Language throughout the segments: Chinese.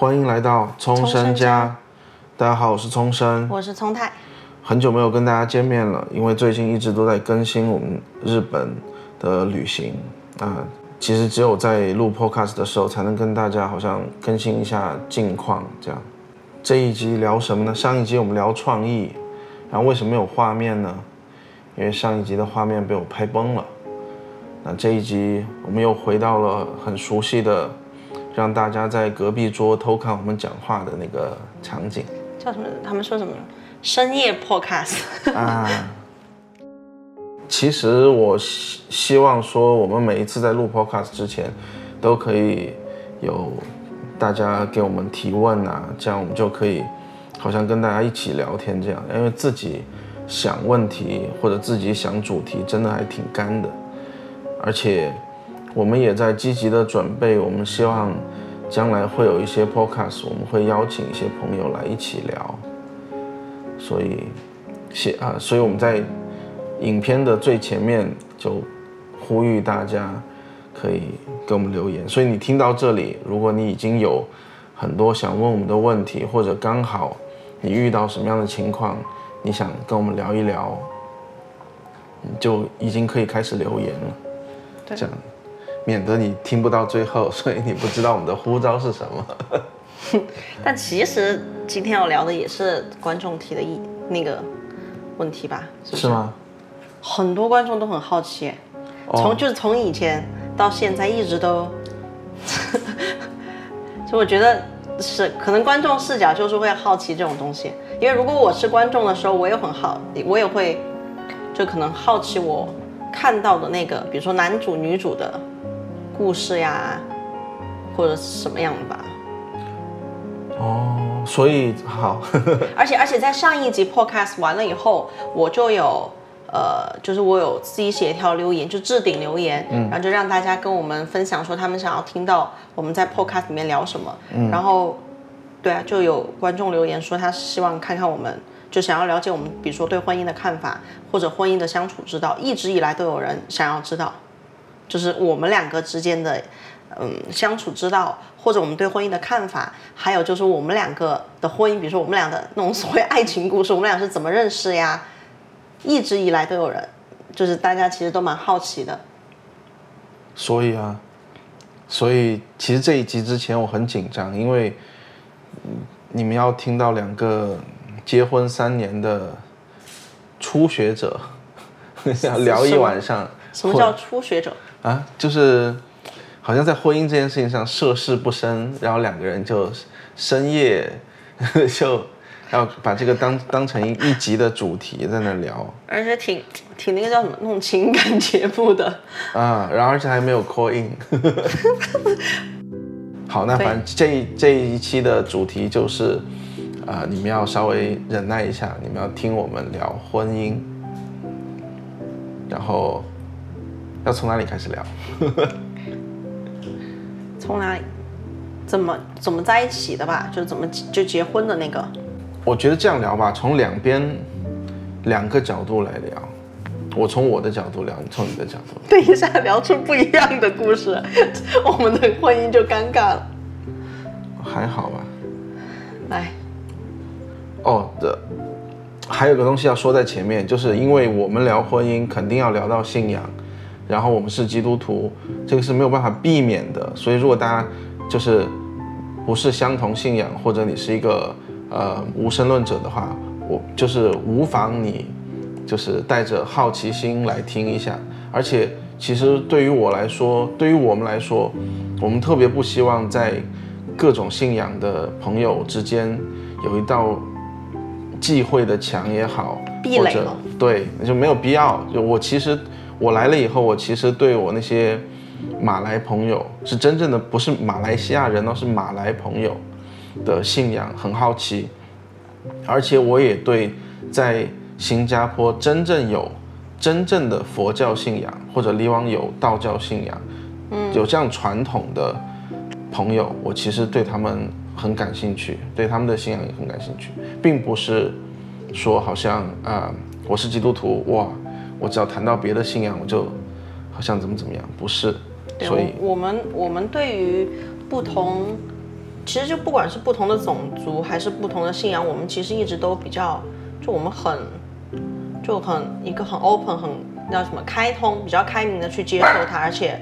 欢迎来到冲生家。大家好，我是冲生，我是聪太。很久没有跟大家见面了，因为最近一直都在更新我们日本的旅行啊。其实只有在录 podcast 的时候，才能跟大家好像更新一下近况这样。这一集聊什么呢？上一集我们聊创意，然后为什么没有画面呢？因为上一集的画面被我拍崩了。那这一集我们又回到了很熟悉的，让大家在隔壁桌偷看我们讲话的那个场景。叫什么？他们说什么？深夜 podcast 啊。其实我希希望说，我们每一次在录 podcast 之前，都可以有大家给我们提问啊，这样我们就可以好像跟大家一起聊天这样。因为自己想问题或者自己想主题，真的还挺干的。而且我们也在积极的准备，我们希望将来会有一些 podcast，我们会邀请一些朋友来一起聊。所以，写啊，所以我们在。影片的最前面就呼吁大家可以给我们留言，所以你听到这里，如果你已经有很多想问我们的问题，或者刚好你遇到什么样的情况，你想跟我们聊一聊，就已经可以开始留言了。这样免得你听不到最后，所以你不知道我们的呼召是什么。但其实今天要聊的也是观众提的一那个问题吧？是吗？很多观众都很好奇，从就是从以前到现在一直都，就我觉得是可能观众视角就是会好奇这种东西，因为如果我是观众的时候，我也很好，我也会就可能好奇我看到的那个，比如说男主女主的故事呀，或者什么样的吧。哦，所以好，而且而且在上一集 podcast 完了以后，我就有。呃，就是我有自己写一条留言，就置顶留言，然后就让大家跟我们分享说他们想要听到我们在 podcast 里面聊什么。然后，对啊，就有观众留言说他希望看看我们，就想要了解我们，比如说对婚姻的看法，或者婚姻的相处之道。一直以来都有人想要知道，就是我们两个之间的嗯相处之道，或者我们对婚姻的看法，还有就是我们两个的婚姻，比如说我们俩的那种所谓爱情故事，我们俩是怎么认识呀？一直以来都有人，就是大家其实都蛮好奇的。所以啊，所以其实这一集之前我很紧张，因为你们要听到两个结婚三年的初学者 聊一晚上。什么叫初学者？啊，就是好像在婚姻这件事情上涉世不深，然后两个人就深夜就。要把这个当当成一集的主题在那聊，而且挺挺那个叫什么那种情感节目的啊，然后而且还没有 call in。好，那反正这这一期的主题就是，啊，你们要稍微忍耐一下，你们要听我们聊婚姻，然后要从哪里开始聊？从哪里？怎么怎么在一起的吧？就是怎么就结婚的那个。我觉得这样聊吧，从两边两个角度来聊。我从我的角度聊，你从你的角度。等一下聊出不一样的故事，我们的婚姻就尴尬了。还好吧。来。哦，的，还有个东西要说在前面，就是因为我们聊婚姻，肯定要聊到信仰，然后我们是基督徒，这个是没有办法避免的。所以如果大家就是不是相同信仰，或者你是一个。呃，无神论者的话，我就是无妨你，就是带着好奇心来听一下。而且，其实对于我来说，对于我们来说，我们特别不希望在各种信仰的朋友之间有一道忌讳的墙也好，或者对，就没有必要。就我其实我来了以后，我其实对我那些马来朋友是真正的不是马来西亚人而，是马来朋友。的信仰很好奇，而且我也对在新加坡真正有真正的佛教信仰或者离往有道教信仰，嗯，有这样传统的朋友，我其实对他们很感兴趣，对他们的信仰也很感兴趣，并不是说好像啊我是基督徒哇，我只要谈到别的信仰我就好像怎么怎么样，不是，所以我们我们对于不同。其实就不管是不同的种族还是不同的信仰，我们其实一直都比较，就我们很就很一个很 open 很叫什么开通，比较开明的去接受它，而且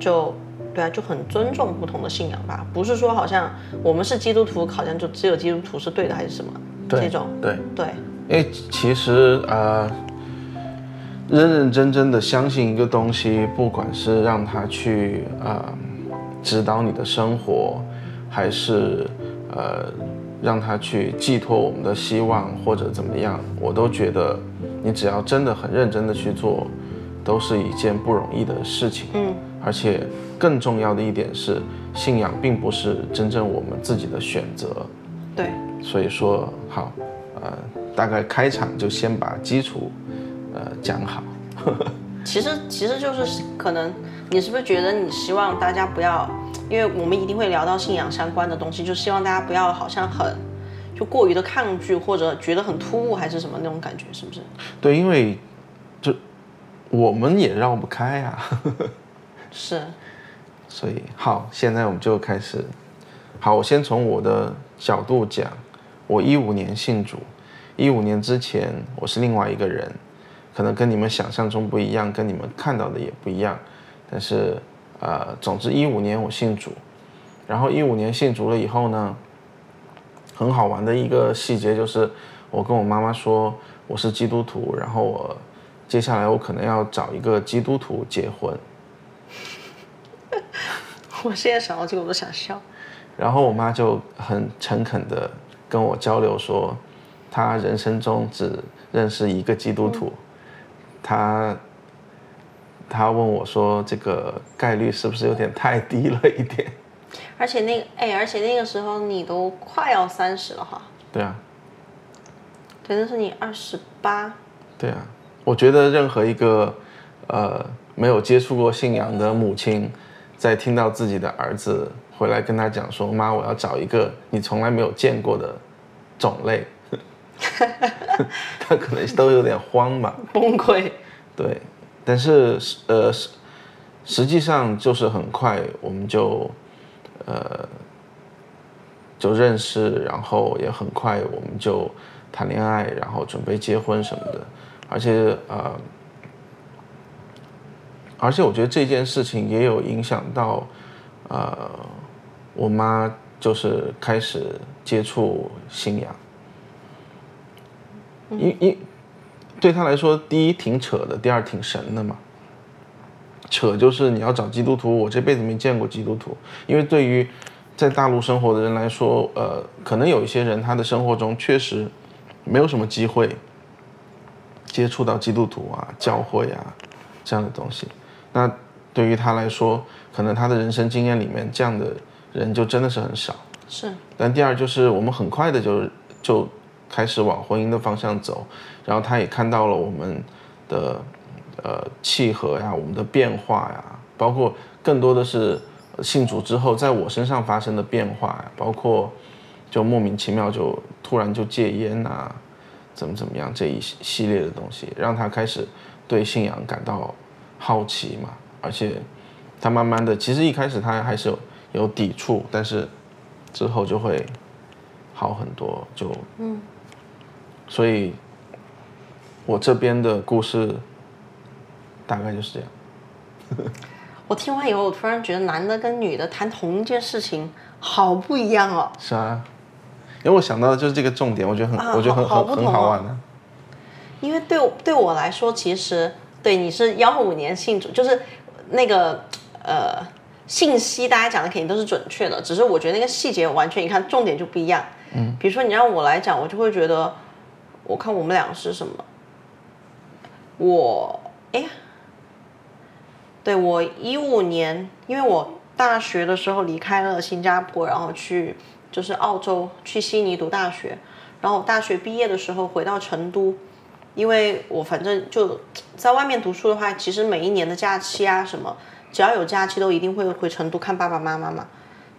就对啊，就很尊重不同的信仰吧，不是说好像我们是基督徒，好像就只有基督徒是对的还是什么这种，对对，因为其实呃，认认真真的相信一个东西，不管是让它去呃指导你的生活，还是呃让它去寄托我们的希望或者怎么样，我都觉得你只要真的很认真的去做，都是一件不容易的事情。嗯，而且更重要的一点是，信仰并不是真正我们自己的选择。对，所以说好，呃，大概开场就先把基础呃讲好。其实其实就是可能你是不是觉得你希望大家不要，因为我们一定会聊到信仰相关的东西，就希望大家不要好像很就过于的抗拒或者觉得很突兀还是什么那种感觉，是不是？对，因为就我们也绕不开啊，是，所以好，现在我们就开始。好，我先从我的角度讲，我一五年信主，一五年之前我是另外一个人，可能跟你们想象中不一样，跟你们看到的也不一样，但是呃，总之一五年我信主，然后一五年信主了以后呢，很好玩的一个细节就是，我跟我妈妈说我是基督徒，然后我接下来我可能要找一个基督徒结婚，我现在想到这个我都想笑。然后我妈就很诚恳的跟我交流说，她人生中只认识一个基督徒，她她问我说这个概率是不是有点太低了一点？而且那个哎，而且那个时候你都快要三十了哈，对啊，对，那是你二十八，对啊，我觉得任何一个呃没有接触过信仰的母亲，在听到自己的儿子回来跟他讲说：“妈，我要找一个你从来没有见过的种类。” 他可能都有点慌吧。崩溃。对，但是呃，实实际上就是很快我们就呃就认识，然后也很快我们就谈恋爱，然后准备结婚什么的，而且呃，而且我觉得这件事情也有影响到呃我妈就是开始接触信仰，因因。对他来说，第一挺扯的，第二挺神的嘛。扯就是你要找基督徒，我这辈子没见过基督徒，因为对于在大陆生活的人来说，呃，可能有一些人他的生活中确实没有什么机会接触到基督徒啊、教会啊这样的东西。那对于他来说，可能他的人生经验里面这样的人就真的是很少。是。但第二就是我们很快的就就。开始往婚姻的方向走，然后他也看到了我们的呃契合呀，我们的变化呀，包括更多的是信主之后在我身上发生的变化呀，包括就莫名其妙就突然就戒烟呐，怎么怎么样这一系列的东西，让他开始对信仰感到好奇嘛，而且他慢慢的，其实一开始他还是有有抵触，但是之后就会好很多，就嗯。所以，我这边的故事大概就是这样。我听完以后，我突然觉得男的跟女的谈同一件事情好不一样哦。是啊，因为我想到的就是这个重点，我觉得很，我觉得很很很好玩的。因为对对我来说，其实对你是幺五年信主，就是那个呃信息，大家讲的肯定都是准确的，只是我觉得那个细节完全，你看重点就不一样。嗯，比如说你让我来讲，我就会觉得。我看我们俩是什么？我哎呀，对我一五年，因为我大学的时候离开了新加坡，然后去就是澳洲去悉尼读大学，然后大学毕业的时候回到成都，因为我反正就在外面读书的话，其实每一年的假期啊什么，只要有假期都一定会回成都看爸爸妈妈嘛，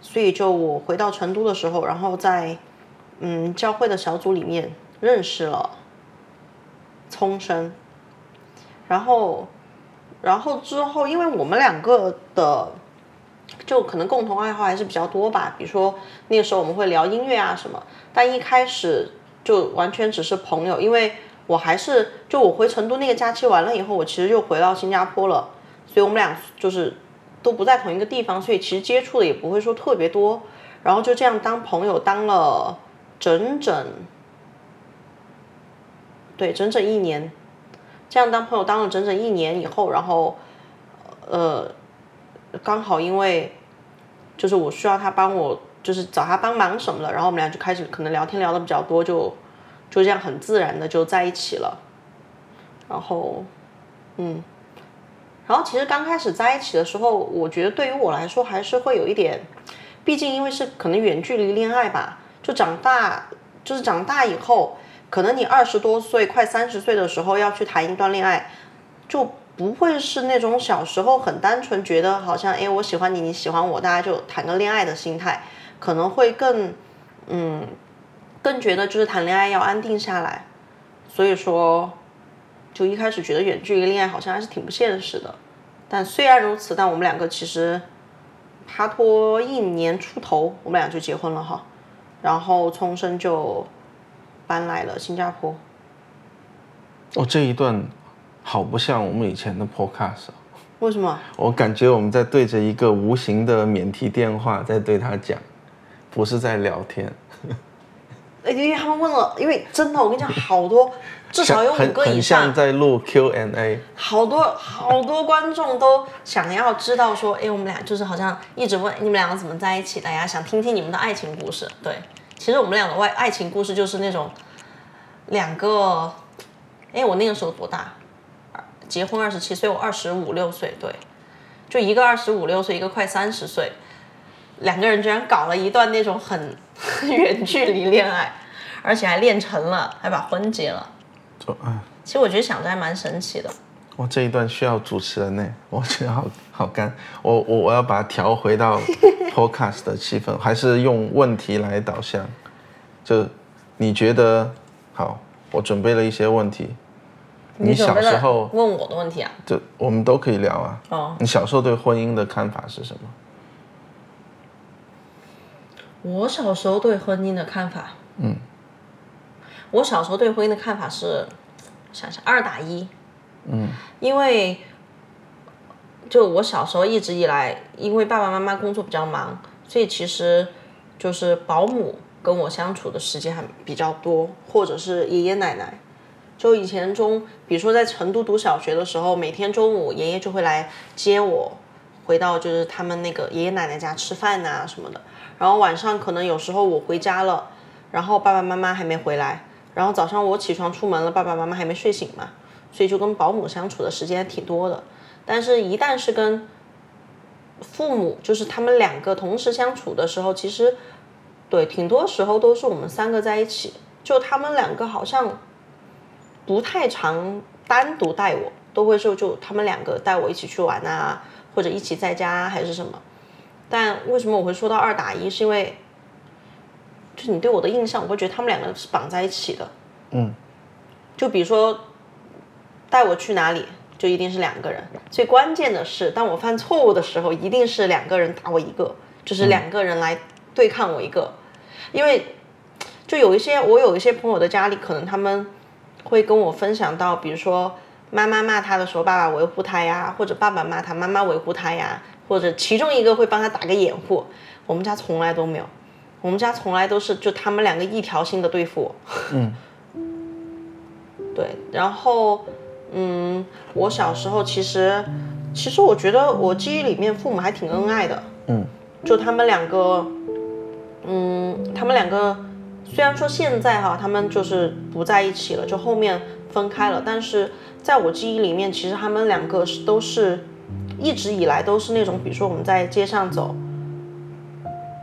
所以就我回到成都的时候，然后在嗯教会的小组里面。认识了聪生，然后，然后之后，因为我们两个的就可能共同爱好还是比较多吧。比如说那个时候我们会聊音乐啊什么，但一开始就完全只是朋友，因为我还是就我回成都那个假期完了以后，我其实就回到新加坡了，所以我们俩就是都不在同一个地方，所以其实接触的也不会说特别多。然后就这样当朋友当了整整，对，整整一年。这样当朋友当了整整一年以后，然后，呃，刚好因为就是我需要他帮我，就是找他帮忙什么的，然后我们俩就开始可能聊天聊的比较多，就就这样很自然的就在一起了。然后，嗯，然后其实刚开始在一起的时候，我觉得对于我来说还是会有一点。毕竟，因为是可能远距离恋爱吧，就长大，就是长大以后，可能你二十多岁、快三十岁的时候要去谈一段恋爱，就不会是那种小时候很单纯，觉得好像哎我喜欢你，你喜欢我，大家就谈个恋爱的心态，可能会更，嗯，更觉得就是谈恋爱要安定下来，所以说，就一开始觉得远距离恋爱好像还是挺不现实的，但虽然如此，但我们两个其实。他拖一年出头，我们俩就结婚了哈，然后重生就搬来了新加坡。哦，这一段好不像我们以前的 podcast。为什么？我感觉我们在对着一个无形的免提电话在对他讲，不是在聊天。因为他们问了，因为真的，我跟你讲，好多。至少有五个以上。很像在录 Q&A。好多好多观众都想要知道说，哎，我们俩就是好像一直问你们两个怎么在一起的呀？想听听你们的爱情故事。对，其实我们俩的外爱情故事就是那种两个，哎，我那个时候多大？结婚二十七岁，我二十五六岁，对，就一个二十五六岁，一个快三十岁，两个人居然搞了一段那种很 远距离恋爱，而且还练成了，还把婚结了。就哎，其实我觉得想着还蛮神奇的。哇，这一段需要主持人呢，我觉得好好干。我我我要把它调回到 podcast 的气氛，还是用问题来导向。就你觉得好，我准备了一些问题。你小时候问我的问题啊？就我们都可以聊啊。哦。你小时候对婚姻的看法是什么？我小时候对婚姻的看法，嗯。我小时候对婚姻的看法是，想想二打一，嗯，因为就我小时候一直以来，因为爸爸妈妈工作比较忙，所以其实就是保姆跟我相处的时间还比较多，或者是爷爷奶奶。就以前中，比如说在成都读小学的时候，每天中午爷爷就会来接我，回到就是他们那个爷爷奶奶家吃饭呐什么的。然后晚上可能有时候我回家了，然后爸爸妈妈还没回来。然后早上我起床出门了，爸爸妈妈还没睡醒嘛，所以就跟保姆相处的时间挺多的。但是，一旦是跟父母，就是他们两个同时相处的时候，其实对挺多时候都是我们三个在一起，就他们两个好像不太常单独带我，都会说就他们两个带我一起去玩啊，或者一起在家还是什么。但为什么我会说到二打一？是因为。就你对我的印象，我会觉得他们两个是绑在一起的。嗯，就比如说带我去哪里，就一定是两个人。最关键的是，当我犯错误的时候，一定是两个人打我一个，就是两个人来对抗我一个。因为就有一些我有一些朋友的家里，可能他们会跟我分享到，比如说妈妈骂他的时候，爸爸维护他呀，或者爸爸骂他，妈妈维护他呀，或者其中一个会帮他打个掩护。我们家从来都没有。我们家从来都是就他们两个一条心的对付我。嗯，对，然后，嗯，我小时候其实，其实我觉得我记忆里面父母还挺恩爱的。嗯，就他们两个，嗯，他们两个虽然说现在哈他们就是不在一起了，就后面分开了，但是在我记忆里面，其实他们两个是都是一直以来都是那种，比如说我们在街上走。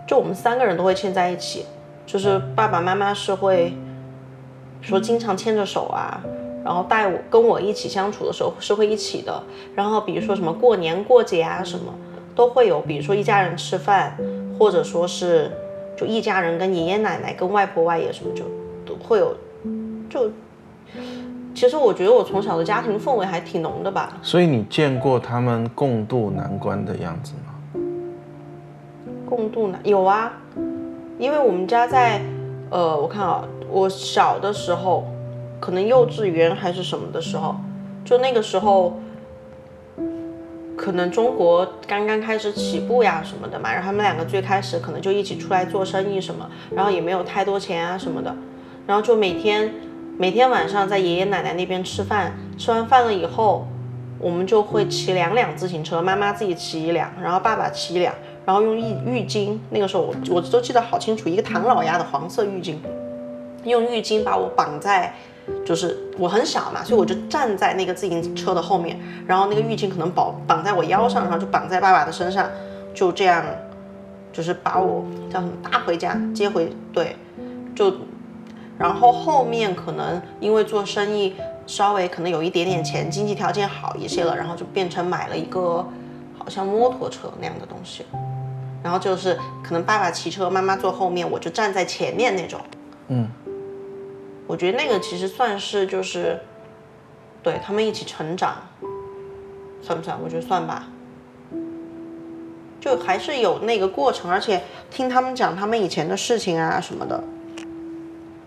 就我们三个人都会牵在一起，就是爸爸妈妈是会说经常牵着手啊，然后带我跟我一起相处的时候是会一起的，然后比如说什么过年过节啊什么都会有，比如说一家人吃饭，或者说是就一家人跟爷爷奶奶跟外婆外爷什么就都会有，就其实我觉得我从小的家庭氛围还挺浓的吧。所以你见过他们共度难关的样子吗？共度难有啊，因为我们家在呃，我看啊，我小的时候，可能幼稚园还是什么的时候，就那个时候。可能中国刚刚开始起步呀什么的嘛，然后他们两个最开始可能就一起出来做生意什么，然后也没有太多钱啊什么的，然后就每天每天晚上在爷爷奶奶那边吃饭，吃完饭了以后，我们就会骑两辆自行车，妈妈自己骑一辆，然后爸爸骑一辆，然后用浴浴巾，那个时候我我都记得好清楚，一个唐老鸭的黄色浴巾，用浴巾把我绑在。就是我很小嘛，所以我就站在那个自行车的后面，然后那个浴巾可能绑绑在我腰上，然后就绑在爸爸的身上，就这样，就是把我叫什么搭回家接回对，就，然后后面可能因为做生意稍微可能有一点点钱，经济条件好一些了，然后就变成买了一个好像摩托车那样的东西，然后就是可能爸爸骑车，妈妈坐后面，我就站在前面那种，嗯。我觉得那个其实算是就是，对他们一起成长，算不算？我觉得算吧。就还是有那个过程，而且听他们讲他们以前的事情啊什么的，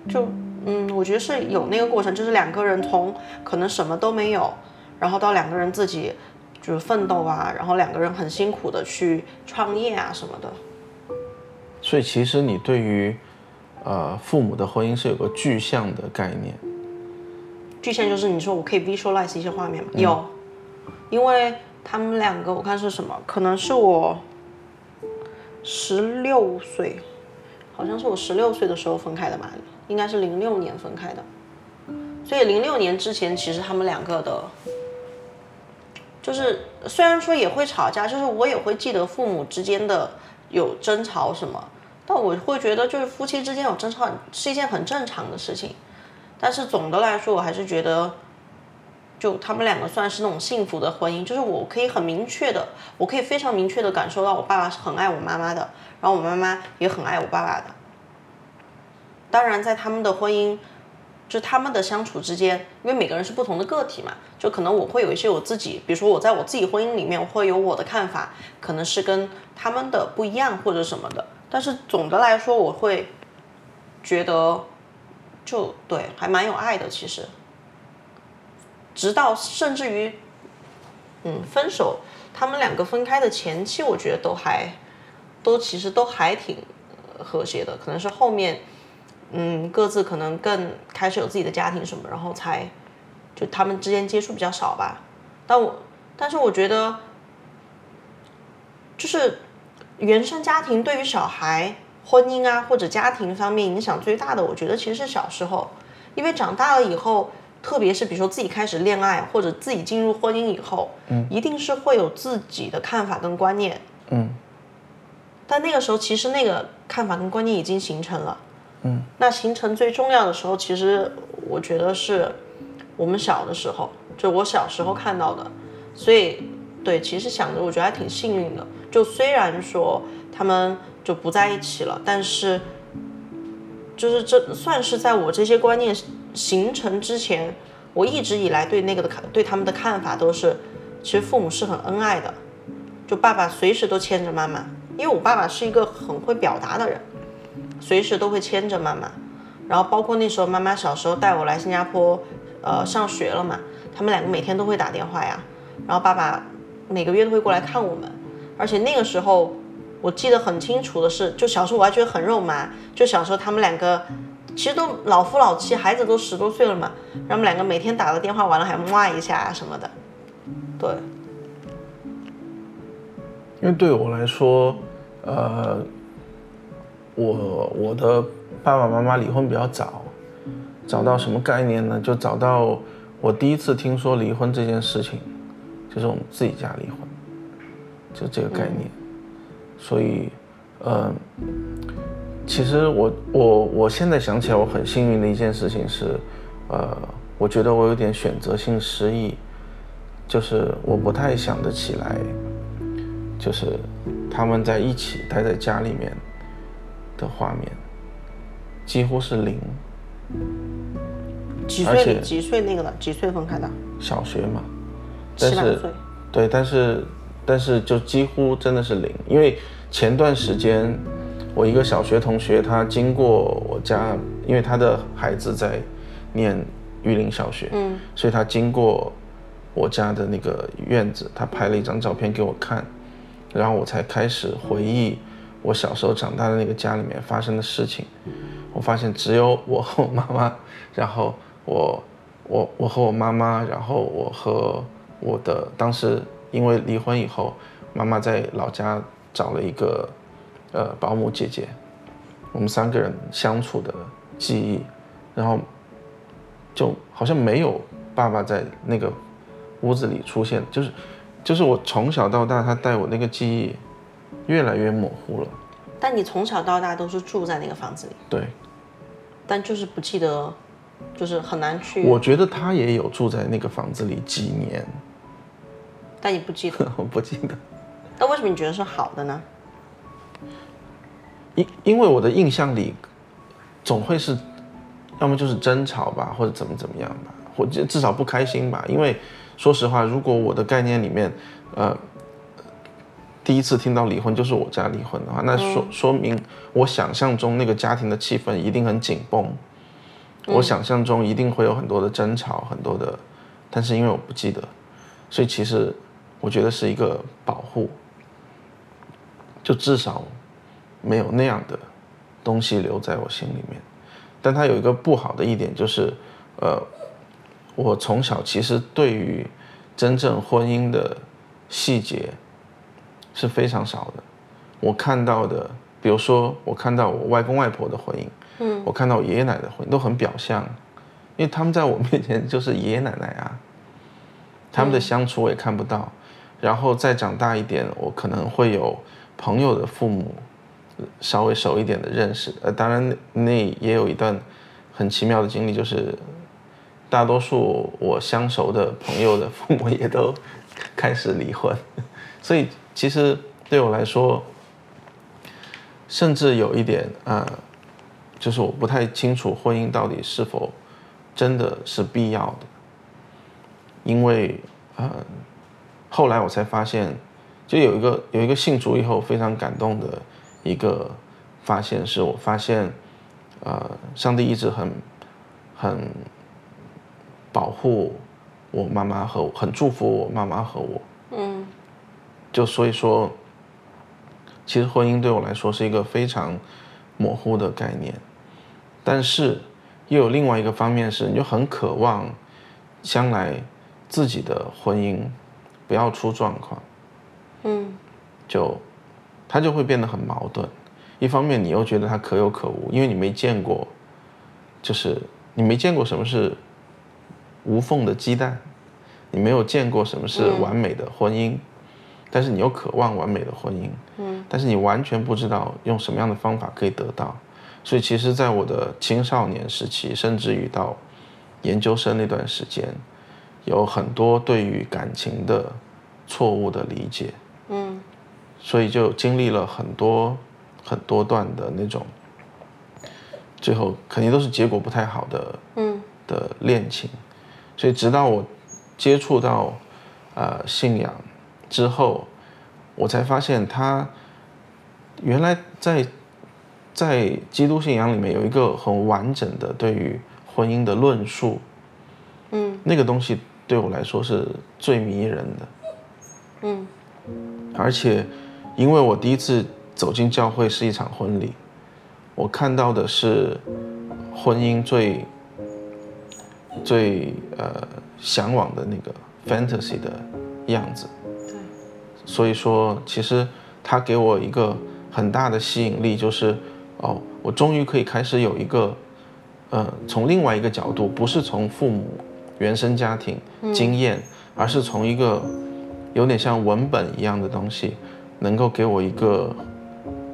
就嗯，我觉得是有那个过程，就是两个人从可能什么都没有，然后到两个人自己就是奋斗啊，然后两个人很辛苦的去创业啊什么的。所以其实你对于。呃，父母的婚姻是有个具象的概念。具象就是你说我可以 visualize 一些画面吗？有，因为他们两个我看是什么，可能是我十六岁，好像是我十六岁的时候分开的吧，应该是零六年分开的。所以零六年之前，其实他们两个的，就是虽然说也会吵架，就是我也会记得父母之间的有争吵什么。但我会觉得，就是夫妻之间有争吵是一件很正常的事情，但是总的来说，我还是觉得，就他们两个算是那种幸福的婚姻，就是我可以很明确的，我可以非常明确的感受到我爸爸是很爱我妈妈的，然后我妈妈也很爱我爸爸的。当然，在他们的婚姻，就他们的相处之间，因为每个人是不同的个体嘛，就可能我会有一些我自己，比如说我在我自己婚姻里面我会有我的看法，可能是跟他们的不一样或者什么的。但是总的来说，我会觉得，就对，还蛮有爱的。其实，直到甚至于，嗯，分手，他们两个分开的前期，我觉得都还，都其实都还挺和谐的。可能是后面，嗯，各自可能更开始有自己的家庭什么，然后才，就他们之间接触比较少吧。但我，但是我觉得，就是。原生家庭对于小孩婚姻啊或者家庭方面影响最大的，我觉得其实是小时候，因为长大了以后，特别是比如说自己开始恋爱或者自己进入婚姻以后，嗯，一定是会有自己的看法跟观念，嗯，但那个时候其实那个看法跟观念已经形成了，嗯，那形成最重要的时候，其实我觉得是我们小的时候，就我小时候看到的，所以对，其实想着我觉得还挺幸运的。就虽然说他们就不在一起了，但是就是这算是在我这些观念形成之前，我一直以来对那个的看对他们的看法都是，其实父母是很恩爱的，就爸爸随时都牵着妈妈，因为我爸爸是一个很会表达的人，随时都会牵着妈妈，然后包括那时候妈妈小时候带我来新加坡，呃上学了嘛，他们两个每天都会打电话呀，然后爸爸每个月都会过来看我们。而且那个时候，我记得很清楚的是，就小时候我还觉得很肉麻。就小时候他们两个，其实都老夫老妻，孩子都十多岁了嘛。然后我们两个每天打个电话完了还骂一下什么的，对。因为对我来说，呃，我我的爸爸妈妈离婚比较早，早到什么概念呢？就早到我第一次听说离婚这件事情，就是我们自己家离婚。就这个概念，所以，呃，其实我我我现在想起来，我很幸运的一件事情是，呃，我觉得我有点选择性失忆，就是我不太想得起来，就是他们在一起待在家里面的画面，几乎是零。几岁？几岁那个的？几岁分开的？小学嘛。七八岁。对，但是。但是就几乎真的是零，因为前段时间，我一个小学同学，他经过我家，因为他的孩子在念玉林小学，嗯，所以他经过我家的那个院子，他拍了一张照片给我看，然后我才开始回忆我小时候长大的那个家里面发生的事情。我发现只有我和我妈妈，然后我我我和我妈妈，然后我和我的当时因为离婚以后，妈妈在老家。找了一个，呃，保姆姐姐，我们三个人相处的记忆，然后就好像没有爸爸在那个屋子里出现，就是就是我从小到大，他带我那个记忆越来越模糊了。但你从小到大都是住在那个房子里？对。但就是不记得，就是很难去。我觉得他也有住在那个房子里几年。但你不记得？我不记得。那为什么你觉得是好的呢？因因为我的印象里，总会是，要么就是争吵吧，或者怎么怎么样吧，或者至少不开心吧。因为说实话，如果我的概念里面，呃，第一次听到离婚就是我家离婚的话，那说说明我想象中那个家庭的气氛一定很紧绷，我想象中一定会有很多的争吵，很多的，但是因为我不记得，所以其实我觉得是一个保护。就至少没有那样的东西留在我心里面，但它有一个不好的一点就是，呃，我从小其实对于真正婚姻的细节是非常少的。我看到的，比如说我看到我外公外婆的婚姻，嗯，我看到我爷爷奶奶的婚姻都很表象，因为他们在我面前就是爷爷奶奶啊，他们的相处我也看不到。然后再长大一点，我可能会有。朋友的父母稍微熟一点的认识，呃，当然那也有一段很奇妙的经历，就是大多数我相熟的朋友的父母也都开始离婚，所以其实对我来说，甚至有一点呃，就是我不太清楚婚姻到底是否真的是必要的，因为呃，后来我才发现。就有一个有一个信主以后非常感动的一个发现，是我发现，呃，上帝一直很很保护我妈妈和我很祝福我妈妈和我。嗯。就所以说，其实婚姻对我来说是一个非常模糊的概念，但是又有另外一个方面是，你就很渴望将来自己的婚姻不要出状况。嗯，就，他就会变得很矛盾。一方面，你又觉得他可有可无，因为你没见过，就是你没见过什么是无缝的鸡蛋，你没有见过什么是完美的婚姻，但是你又渴望完美的婚姻。嗯，但是你完全不知道用什么样的方法可以得到。所以，其实，在我的青少年时期，甚至于到研究生那段时间，有很多对于感情的错误的理解。嗯，所以就经历了很多很多段的那种，最后肯定都是结果不太好的，嗯，的恋情，所以直到我接触到呃信仰之后，我才发现他原来在在基督信仰里面有一个很完整的对于婚姻的论述，嗯，那个东西对我来说是最迷人的，嗯。而且，因为我第一次走进教会是一场婚礼，我看到的是婚姻最最呃向往的那个 fantasy 的样子。对。所以说，其实它给我一个很大的吸引力，就是哦，我终于可以开始有一个呃，从另外一个角度，不是从父母原生家庭经验，而是从一个。有点像文本一样的东西，能够给我一个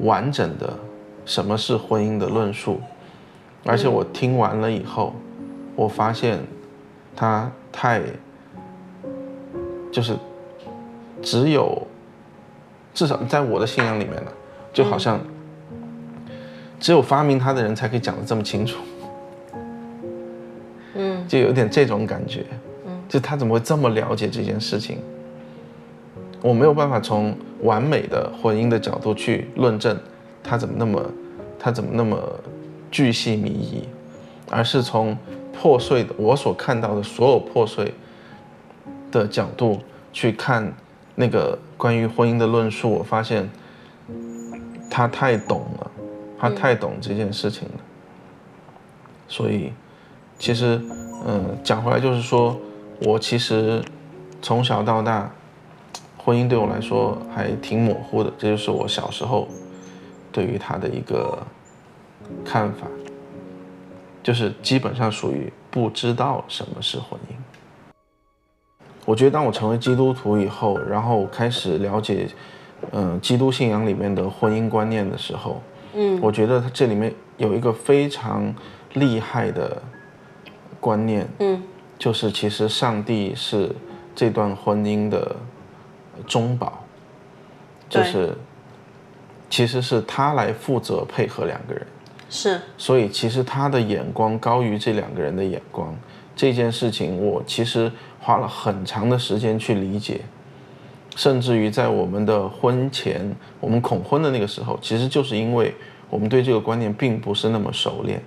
完整的什么是婚姻的论述，而且我听完了以后，我发现他太就是只有至少在我的信仰里面呢，就好像只有发明它的人才可以讲得这么清楚，就有点这种感觉，嗯，就他怎么会这么了解这件事情？我没有办法从完美的婚姻的角度去论证他怎么那么他怎么那么巨细靡遗，而是从破碎的我所看到的所有破碎的角度去看那个关于婚姻的论述，我发现他太懂了，他太懂这件事情了。所以，其实，嗯，讲回来就是说，我其实从小到大，婚姻对我来说还挺模糊的，这就是我小时候对于他的一个看法。就是基本上属于不知道什么是婚姻。我觉得当我成为基督徒以后，然后开始了解，嗯，基督信仰里面的婚姻观念的时候，嗯，我觉得它这里面有一个非常厉害的观念，嗯，就是其实上帝是这段婚姻的中保，就是其实是他来负责配合两个人。是，所以其实他的眼光高于这两个人的眼光，这件事情我其实花了很长的时间去理解，甚至于在我们的婚前，我们恐婚的那个时候，其实就是因为我们对这个观念并不是那么熟练，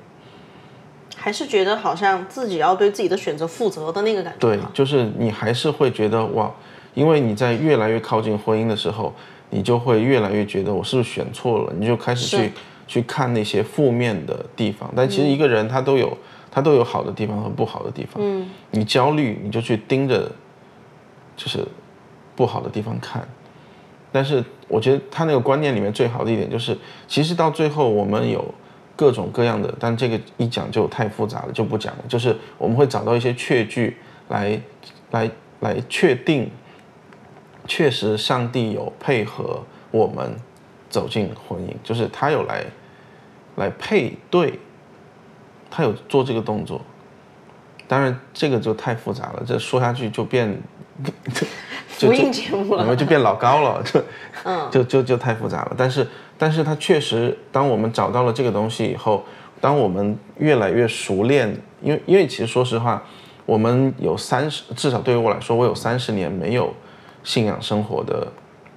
还是觉得好像自己要对自己的选择负责的那个感觉。对，就是你还是会觉得哇，因为你在越来越靠近婚姻的时候，你就会越来越觉得我是不是选错了，你就开始去。去看那些负面的地方，但其实一个人他都有他都有好的地方和不好的地方。嗯，你焦虑你就去盯着，就是不好的地方看。但是我觉得他那个观念里面最好的一点就是，其实到最后我们有各种各样的，但这个一讲就太复杂了，就不讲了。就是我们会找到一些确据来来来确定，确实上帝有配合我们走进婚姻，就是他有来。来配对，他有做这个动作，当然这个就太复杂了，这说下去就变，就就节目了，就变老高了，就，嗯，就就就太复杂了。但是，但是他确实，当我们找到了这个东西以后，当我们越来越熟练，因为因为其实说实话，我们有三十，至少对于我来说，我有三十年没有信仰生活的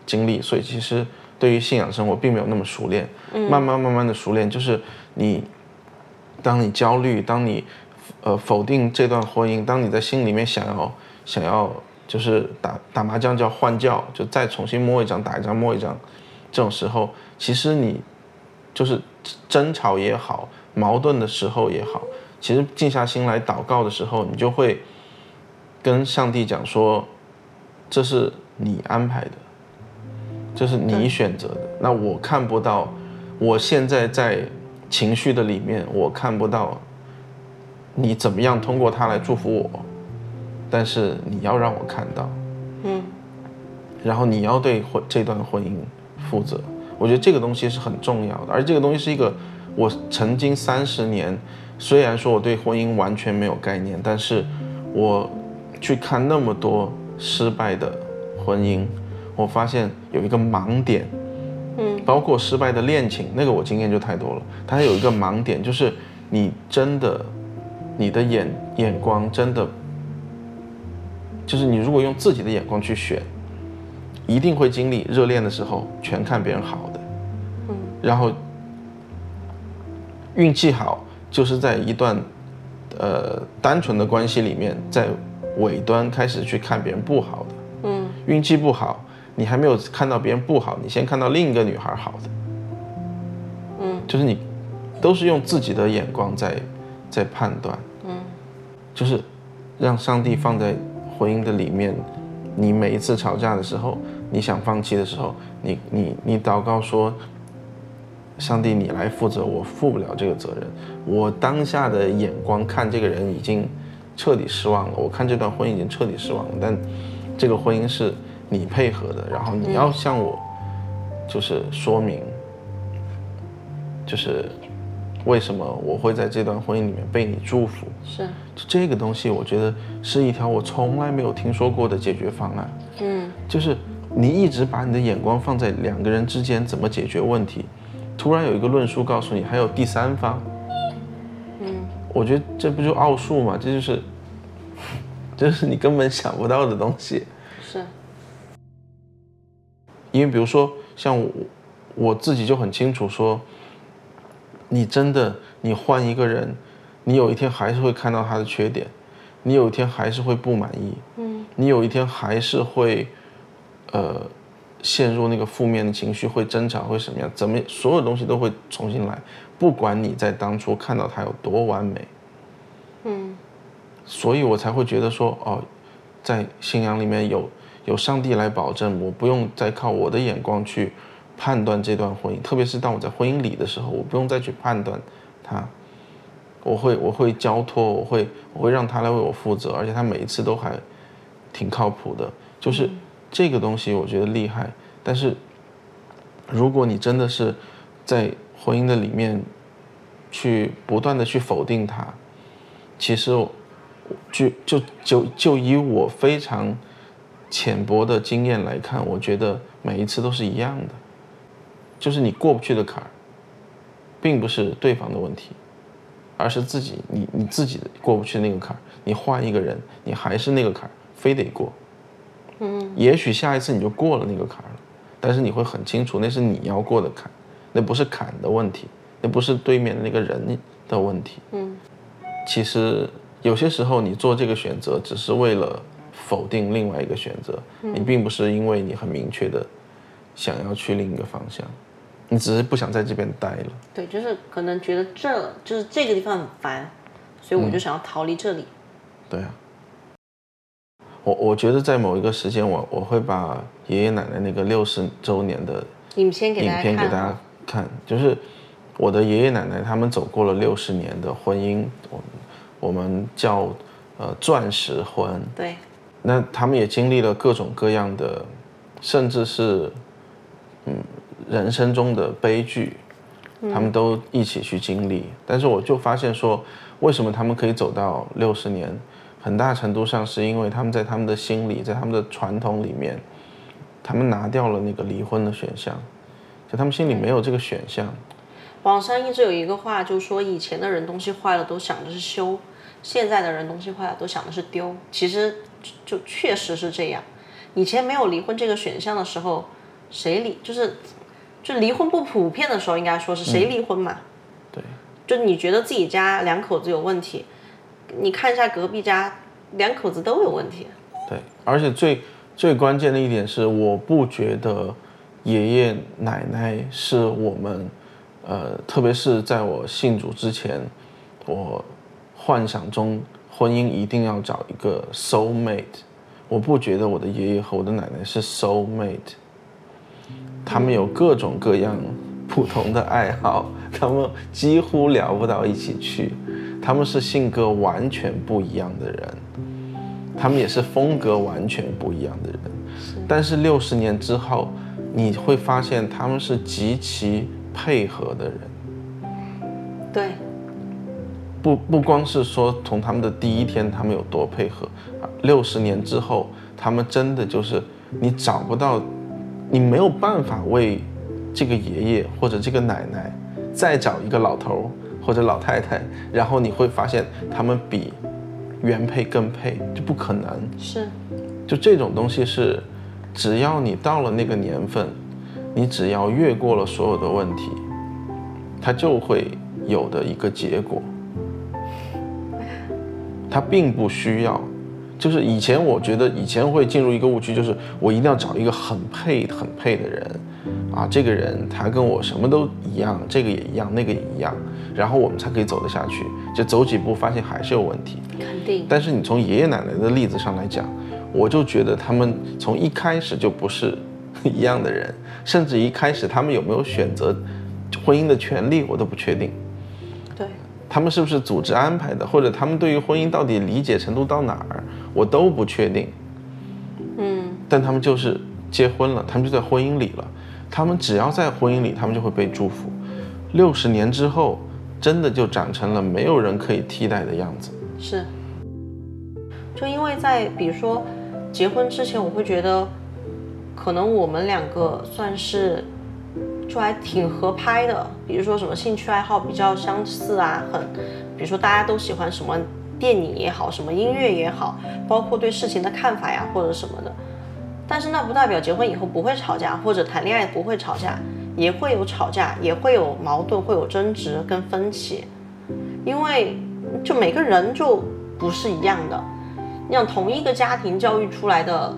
经历，所以其实。对于信仰生活并没有那么熟练，慢慢慢慢的熟练，就是你，当你焦虑，当你，呃否定这段婚姻，当你在心里面想要想要就是打打麻将叫换教，就再重新摸一张打一张摸一张，这种时候，其实你就是争吵也好，矛盾的时候也好，其实静下心来祷告的时候，你就会跟上帝讲说，这是你安排的。这是你选择的，那我看不到，我现在在情绪的里面，我看不到你怎么样通过他来祝福我，但是你要让我看到，嗯，然后你要对婚这段婚姻负责，我觉得这个东西是很重要的，而这个东西是一个我曾经三十年，虽然说我对婚姻完全没有概念，但是我去看那么多失败的婚姻。我发现有一个盲点，嗯，包括失败的恋情，那个我经验就太多了。它有一个盲点，就是你真的，你的眼眼光真的，就是你如果用自己的眼光去选，一定会经历热恋的时候全看别人好的，嗯，然后运气好，就是在一段呃单纯的关系里面，在尾端开始去看别人不好的，嗯，运气不好。你还没有看到别人不好，你先看到另一个女孩好的，嗯，就是你都是用自己的眼光在在判断，嗯，就是让上帝放在婚姻的里面，你每一次吵架的时候，你想放弃的时候，你你你祷告说，上帝你来负责，我负不了这个责任，我当下的眼光看这个人已经彻底失望了，我看这段婚姻已经彻底失望了，但这个婚姻是。你配合的，然后你要向我，就是说明，就是为什么我会在这段婚姻里面被你祝福。是，这个东西我觉得是一条我从来没有听说过的解决方案。嗯，就是你一直把你的眼光放在两个人之间怎么解决问题，突然有一个论述告诉你还有第三方。嗯，我觉得这不就奥数吗？这就是，这是你根本想不到的东西。是。因为比如说像我我自己就很清楚说，你真的你换一个人，你有一天还是会看到他的缺点，你有一天还是会不满意，嗯，你有一天还是会，呃，陷入那个负面的情绪，会争吵，会什么样？怎么所有东西都会重新来，不管你在当初看到他有多完美，嗯，所以我才会觉得说，哦，在信仰里面有。有上帝来保证，我不用再靠我的眼光去判断这段婚姻，特别是当我在婚姻里的时候，我不用再去判断他，我会我会交托，我会我会让他来为我负责，而且他每一次都还挺靠谱的，就是这个东西我觉得厉害。但是如果你真的是在婚姻的里面去不断的去否定他，其实就就就就以我非常。浅薄的经验来看，我觉得每一次都是一样的，就是你过不去的坎儿，并不是对方的问题，而是自己你你自己过不去那个坎儿。你换一个人，你还是那个坎儿，非得过。嗯。也许下一次你就过了那个坎儿了，但是你会很清楚，那是你要过的坎，那不是坎的问题，那不是对面的那个人的问题。嗯。其实有些时候你做这个选择，只是为了。否定另外一个选择，你并不是因为你很明确的想要去另一个方向，你只是不想在这边待了。对，就是可能觉得这就是这个地方很烦，所以我就想要逃离这里。对啊，我我觉得在某一个时间，我我会把爷爷奶奶那个六十周年的影片给大家看，就是我的爷爷奶奶他们走过了六十年的婚姻，我我们叫呃钻石婚。对。那他们也经历了各种各样的，甚至是，嗯，人生中的悲剧，他们都一起去经历。但是我就发现说，为什么他们可以走到六十年？很大程度上是因为他们在他们的心里，在他们的传统里面，他们拿掉了那个离婚的选项，就他们心里没有这个选项。网上一直有一个话，就是说以前的人东西坏了都想着是修，现在的人东西坏了都想的是丢。其实。就确实是这样，以前没有离婚这个选项的时候，谁离就是，就离婚不普遍的时候，应该说是谁离婚嘛？对，就你觉得自己家两口子有问题，你看一下隔壁家两口子都有问题。对，而且最最关键的一点是，我不觉得爷爷奶奶是我们，呃，特别是在我信主之前，我幻想中。婚姻一定要找一个 soul mate，我不觉得我的爷爷和我的奶奶是 soul mate，他们有各种各样不同的爱好，他们几乎聊不到一起去，他们是性格完全不一样的人，他们也是风格完全不一样的人，但是六十年之后，你会发现他们是极其配合的人，对。不不光是说从他们的第一天他们有多配合，六十年之后他们真的就是你找不到，你没有办法为这个爷爷或者这个奶奶再找一个老头或者老太太，然后你会发现他们比原配更配，就不可能。是，就这种东西是，只要你到了那个年份，你只要越过了所有的问题，它就会有的一个结果。他并不需要，就是以前我觉得以前会进入一个误区，就是我一定要找一个很配很配的人，啊，这个人他跟我什么都一样，这个也一样，那个也一样，然后我们才可以走得下去。就走几步发现还是有问题，肯定。但是你从爷爷奶奶的例子上来讲，我就觉得他们从一开始就不是一样的人，甚至一开始他们有没有选择婚姻的权利，我都不确定。他们是不是组织安排的，或者他们对于婚姻到底理解程度到哪儿，我都不确定。嗯，但他们就是结婚了，他们就在婚姻里了。他们只要在婚姻里，他们就会被祝福。六十年之后，真的就长成了没有人可以替代的样子。是，就因为在比如说结婚之前，我会觉得可能我们两个算是。就还挺合拍的，比如说什么兴趣爱好比较相似啊，很，比如说大家都喜欢什么电影也好，什么音乐也好，包括对事情的看法呀或者什么的。但是那不代表结婚以后不会吵架，或者谈恋爱不会吵架，也会有吵架，也会有矛盾，会有争执跟分歧，因为就每个人就不是一样的。你想同一个家庭教育出来的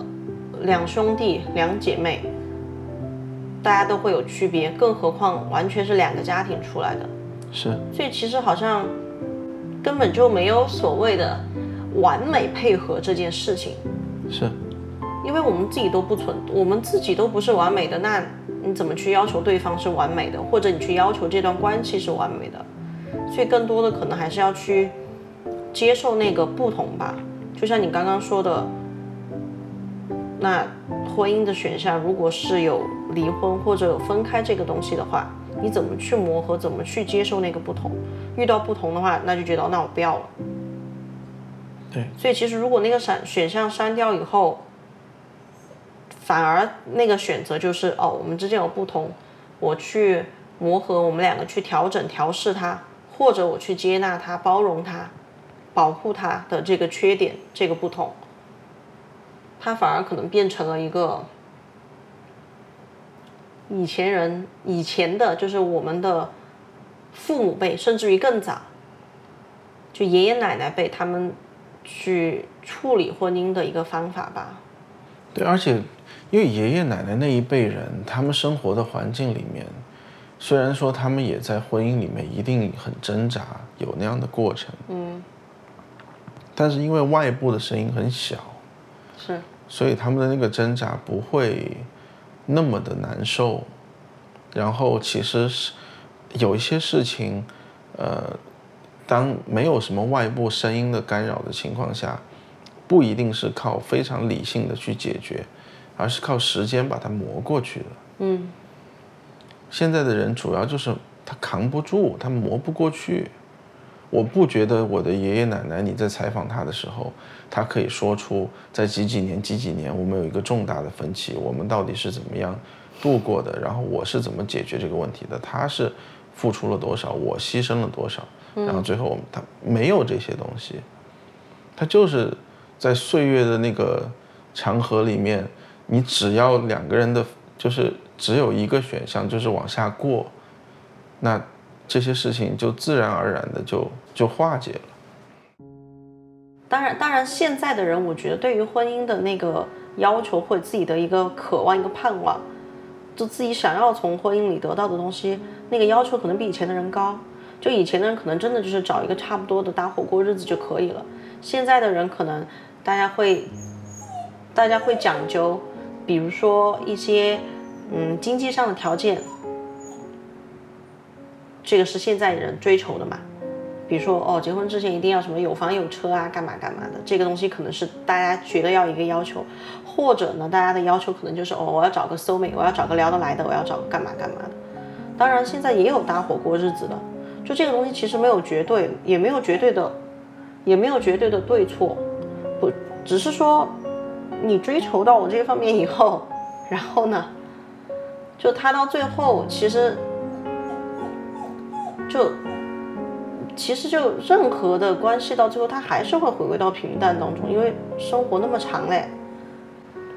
两兄弟两姐妹，大家都会有区别，更何况完全是两个家庭出来的。是，所以其实好像根本就没有所谓的完美配合这件事情，是，因为我们自己都不存，我们自己都不是完美的，那你怎么去要求对方是完美的，或者你去要求这段关系是完美的？所以更多的可能还是要去接受那个不同吧。就像你刚刚说的，那婚姻的选项如果是有离婚或者有分开这个东西的话。你怎么去磨合？怎么去接受那个不同？遇到不同的话，那就觉得那我不要了。对。所以其实如果那个删选项删掉以后，反而那个选择就是哦，我们之间有不同，我去磨合，我们两个去调整调试它，或者我去接纳它、包容它、保护它的这个缺点、这个不同，它反而可能变成了一个。以前人以前的，就是我们的父母辈，甚至于更早，就爷爷奶奶辈，他们去处理婚姻的一个方法吧。对，而且因为爷爷奶奶那一辈人，他们生活的环境里面，虽然说他们也在婚姻里面一定很挣扎，有那样的过程，嗯，但是因为外部的声音很小，是，所以他们的那个挣扎不会。那么的难受，然后其实是有一些事情，呃，当没有什么外部声音的干扰的情况下，不一定是靠非常理性的去解决，而是靠时间把它磨过去的。嗯，现在的人主要就是他扛不住，他磨不过去。我不觉得我的爷爷奶奶，你在采访他的时候，他可以说出在几几年、几几年我们有一个重大的分歧，我们到底是怎么样度过的，然后我是怎么解决这个问题的，他是付出了多少，我牺牲了多少，然后最后我们他没有这些东西，他就是在岁月的那个长河里面，你只要两个人的，就是只有一个选项，就是往下过，那。这些事情就自然而然的就就化解了。当然，当然，现在的人，我觉得对于婚姻的那个要求或者自己的一个渴望、一个盼望，就自己想要从婚姻里得到的东西，那个要求可能比以前的人高。就以前的人可能真的就是找一个差不多的搭伙过日子就可以了。现在的人可能大家会，大家会讲究，比如说一些嗯经济上的条件。这个是现在人追求的嘛？比如说哦，结婚之前一定要什么有房有车啊，干嘛干嘛的，这个东西可能是大家觉得要一个要求，或者呢，大家的要求可能就是哦，我要找个 soul mate，我要找个聊得来的，我要找个干嘛干嘛的。当然，现在也有搭伙过日子的，就这个东西其实没有绝对，也没有绝对的，也没有绝对的对错，不，只是说你追求到我这方面以后，然后呢，就他到最后其实。就其实就任何的关系到最后，它还是会回归到平淡当中，因为生活那么长嘞。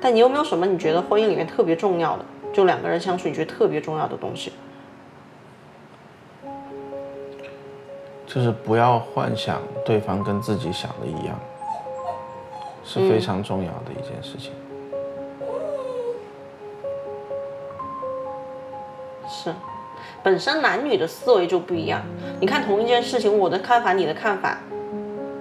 但你有没有什么你觉得婚姻里面特别重要的，就两个人相处你觉得特别重要的东西？就是不要幻想对方跟自己想的一样，是非常重要的一件事情。是。本身男女的思维就不一样，你看同一件事情，我的看法，你的看法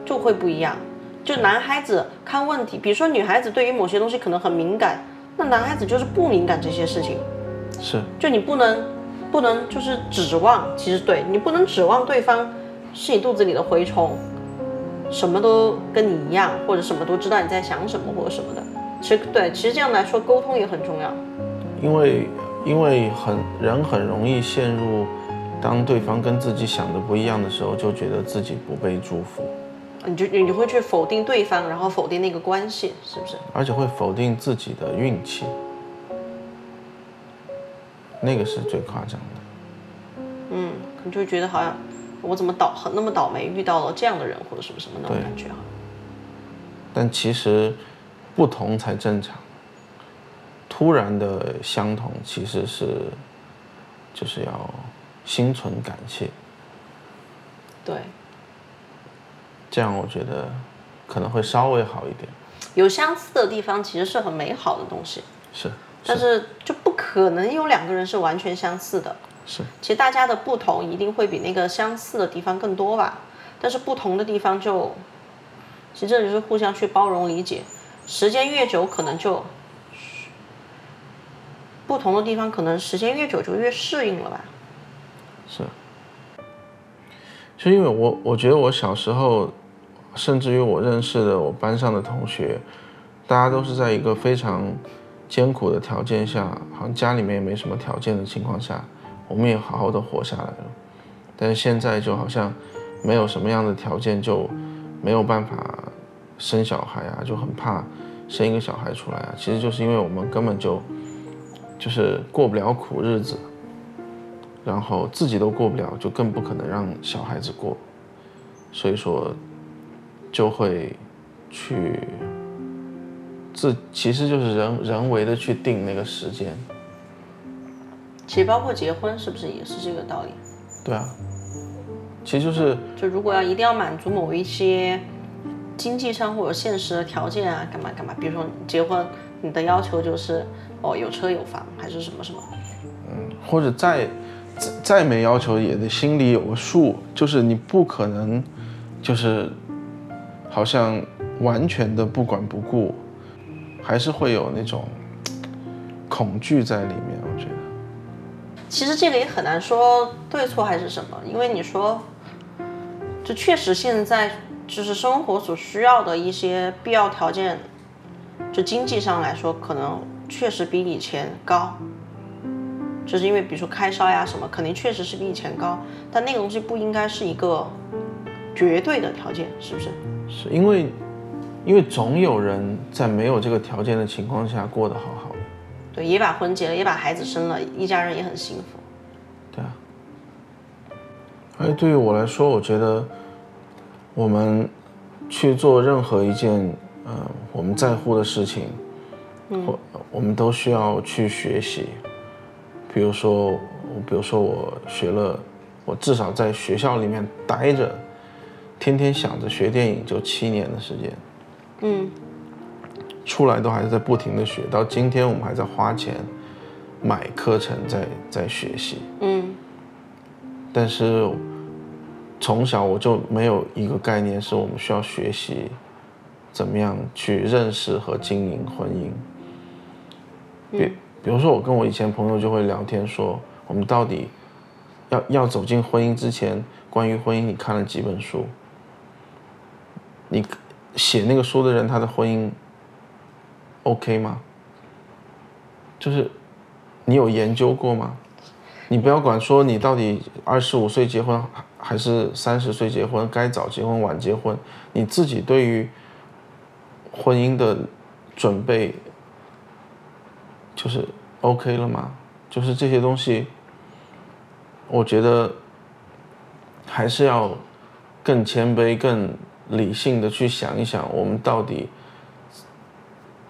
就会不一样。就男孩子看问题，比如说女孩子对于某些东西可能很敏感，那男孩子就是不敏感这些事情。是，就你不能不能就是指望，其实对你不能指望对方是你肚子里的蛔虫，什么都跟你一样，或者什么都知道你在想什么或者什么的。其实对，其实这样来说沟通也很重要，因为。因为很人很容易陷入，当对方跟自己想的不一样的时候，就觉得自己不被祝福，你就你会去否定对方，然后否定那个关系，是不是？而且会否定自己的运气，那个是最夸张的。嗯，可能就觉得好像我怎么倒很那么倒霉遇到了这样的人或者什么什么那种感觉哈。但其实不同才正常。突然的相同，其实是就是要心存感谢。对，这样我觉得可能会稍微好一点。有相似的地方其实是很美好的东西，是，但是就不可能有两个人是完全相似的。是，其实大家的不同一定会比那个相似的地方更多吧，但是不同的地方就，其实这就是互相去包容理解。时间越久，可能就不同的地方，可能时间越久就越适应了吧。是，就因为我我觉得我小时候，甚至于我认识的我班上的同学，大家都是在一个非常艰苦的条件下，好像家里面也没什么条件的情况下，我们也好好的活下来了。但是现在就好像没有什么样的条件，就没有办法生小孩啊，就很怕生一个小孩出来啊。其实就是因为我们根本就就是过不了苦日子。然后自己都过不了，就更不可能让小孩子过，所以说就会去自，其实就是人人为的去定那个时间。其实包括结婚，是不是也是这个道理？对啊，其实就是就如果要一定要满足某一些经济上或者现实的条件啊，干嘛干嘛，比如说结婚，你的要求就是哦有车有房还是什么什么，嗯，或者再。再没要求，也得心里有个数，就是你不可能，就是好像完全的不管不顾，还是会有那种恐惧在里面。我觉得，其实这个也很难说对错还是什么，因为你说，就确实现在就是生活所需要的一些必要条件，就经济上来说，可能确实比以前高。就是因为，比如说开销呀什么，肯定确实是比以前高，但那个东西不应该是一个绝对的条件，是不是？是因为，因为总有人在没有这个条件的情况下过得好好的。对，也把婚结了，也把孩子生了，一家人也很幸福。对啊。而对于我来说，我觉得我们去做任何一件嗯我们在乎的事情，或我们都需要去学习。比如说，比如说我学了，我至少在学校里面待着，天天想着学电影，就七年的时间，嗯，出来都还是在不停的学，到今天我们还在花钱买课程，在在学习，嗯，但是从小我就没有一个概念，是我们需要学习怎么样去认识和经营婚姻，比。比如说，我跟我以前朋友就会聊天说，我们到底要要走进婚姻之前，关于婚姻你看了几本书？你写那个书的人他的婚姻 OK 吗？就是你有研究过吗？你不要管说你到底二十五岁结婚还是三十岁结婚，该早结婚晚结婚，你自己对于婚姻的准备。就是 OK 了吗？就是这些东西，我觉得还是要更谦卑、更理性的去想一想，我们到底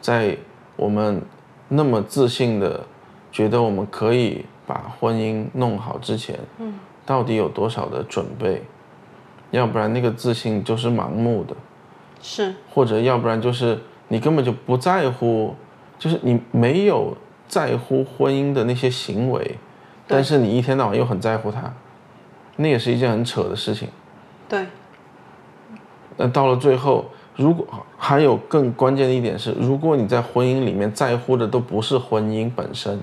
在我们那么自信的觉得我们可以把婚姻弄好之前，嗯，到底有多少的准备？要不然那个自信就是盲目的，是，或者要不然就是你根本就不在乎。就是你没有在乎婚姻的那些行为，但是你一天到晚又很在乎他，那也是一件很扯的事情。对。那到了最后，如果还有更关键的一点是，如果你在婚姻里面在乎的都不是婚姻本身，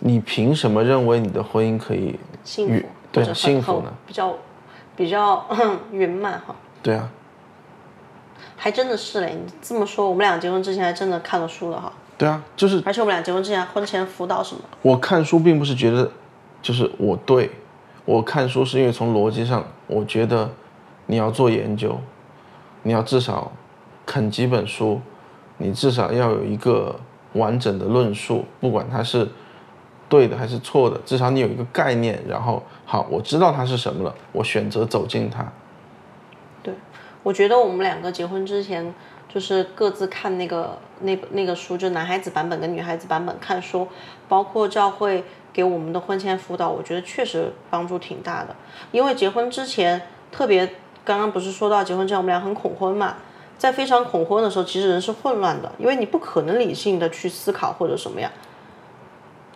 你凭什么认为你的婚姻可以幸福？对，幸福呢？比较比较 圆满哈。对啊。还真的是嘞，你这么说，我们俩结婚之前还真的看了书了哈。对啊，就是。而且我们俩结婚之前，婚前辅导什么？我看书并不是觉得，就是我对，我看书是因为从逻辑上，我觉得你要做研究，你要至少啃几本书，你至少要有一个完整的论述，不管它是对的还是错的，至少你有一个概念，然后好，我知道它是什么了，我选择走进它。我觉得我们两个结婚之前，就是各自看那个那那个书，就男孩子版本跟女孩子版本看书，包括教会给我们的婚前辅导，我觉得确实帮助挺大的。因为结婚之前，特别刚刚不是说到结婚之前我们俩很恐婚嘛，在非常恐婚的时候，其实人是混乱的，因为你不可能理性的去思考或者什么呀。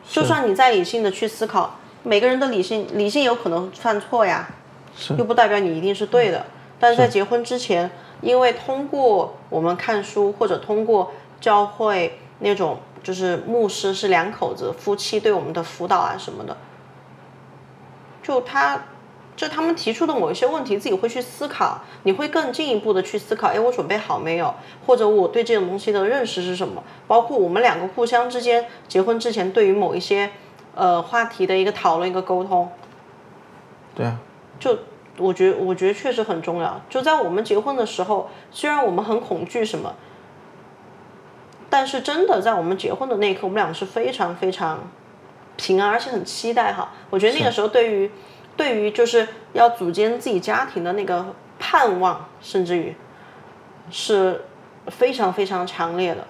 就算你再理性的去思考，每个人的理性理性有可能犯错呀，又不代表你一定是对的。但是在结婚之前，因为通过我们看书或者通过教会那种就是牧师是两口子夫妻对我们的辅导啊什么的，就他就他们提出的某一些问题，自己会去思考，你会更进一步的去思考，哎，我准备好没有？或者我对这种东西的认识是什么？包括我们两个互相之间结婚之前对于某一些呃话题的一个讨论一个沟通，对啊，就。我觉我觉得确实很重要。就在我们结婚的时候，虽然我们很恐惧什么，但是真的在我们结婚的那一刻，我们两个是非常非常平安，而且很期待哈。我觉得那个时候对于对于就是要组建自己家庭的那个盼望，甚至于是非常非常强烈的。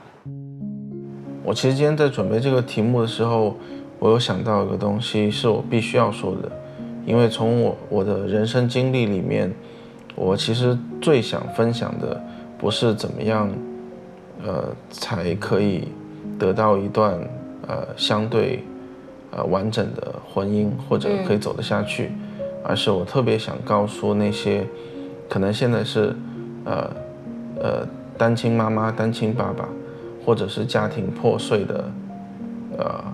我其实今天在准备这个题目的时候，我有想到一个东西，是我必须要说的。因为从我我的人生经历里面，我其实最想分享的不是怎么样，呃，才可以得到一段呃相对呃完整的婚姻或者可以走得下去，而是我特别想告诉那些可能现在是呃呃单亲妈妈、单亲爸爸，或者是家庭破碎的呃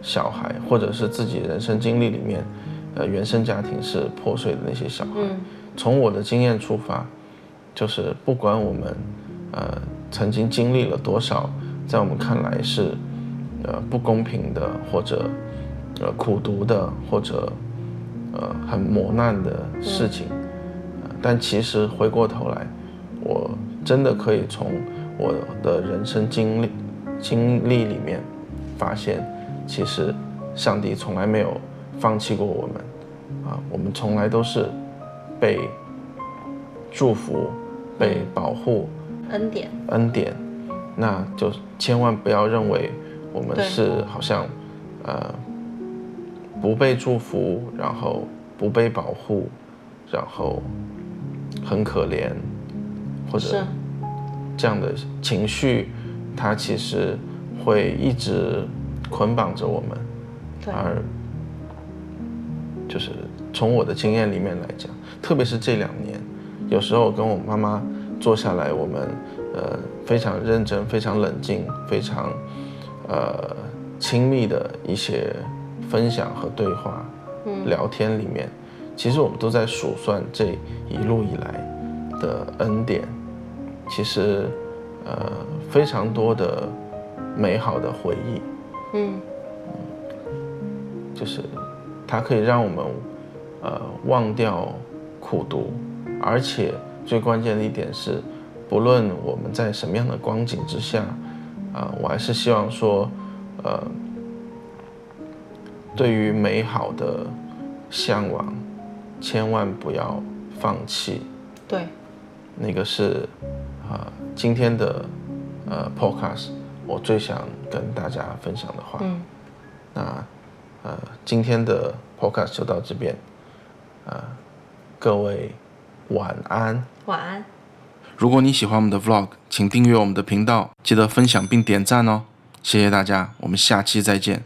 小孩，或者是自己人生经历里面。呃，原生家庭是破碎的那些小孩，从我的经验出发，就是不管我们呃曾经经历了多少，在我们看来是呃不公平的，或者呃苦读的，或者呃很磨难的事情，但其实回过头来，我真的可以从我的人生经历经历里面发现，其实上帝从来没有。放弃过我们，啊，我们从来都是被祝福、被保护，恩典，恩典，那就千万不要认为我们是好像，呃，不被祝福，然后不被保护，然后很可怜，或者这样的情绪，它其实会一直捆绑着我们，而。就是从我的经验里面来讲，特别是这两年，有时候跟我妈妈坐下来，我们呃非常认真、非常冷静、非常呃亲密的一些分享和对话、聊天里面，其实我们都在数算这一路以来的恩典，其实呃非常多的美好的回忆，嗯，就是。它可以让我们，呃，忘掉苦读，而且最关键的一点是，不论我们在什么样的光景之下，啊，我还是希望说，呃，对于美好的向往，千万不要放弃。对，那个是，啊，今天的，呃，podcast 我最想跟大家分享的话。嗯，那。呃，今天的 podcast 就到这边，呃，各位晚安。晚安。如果你喜欢我们的 vlog，请订阅我们的频道，记得分享并点赞哦。谢谢大家，我们下期再见。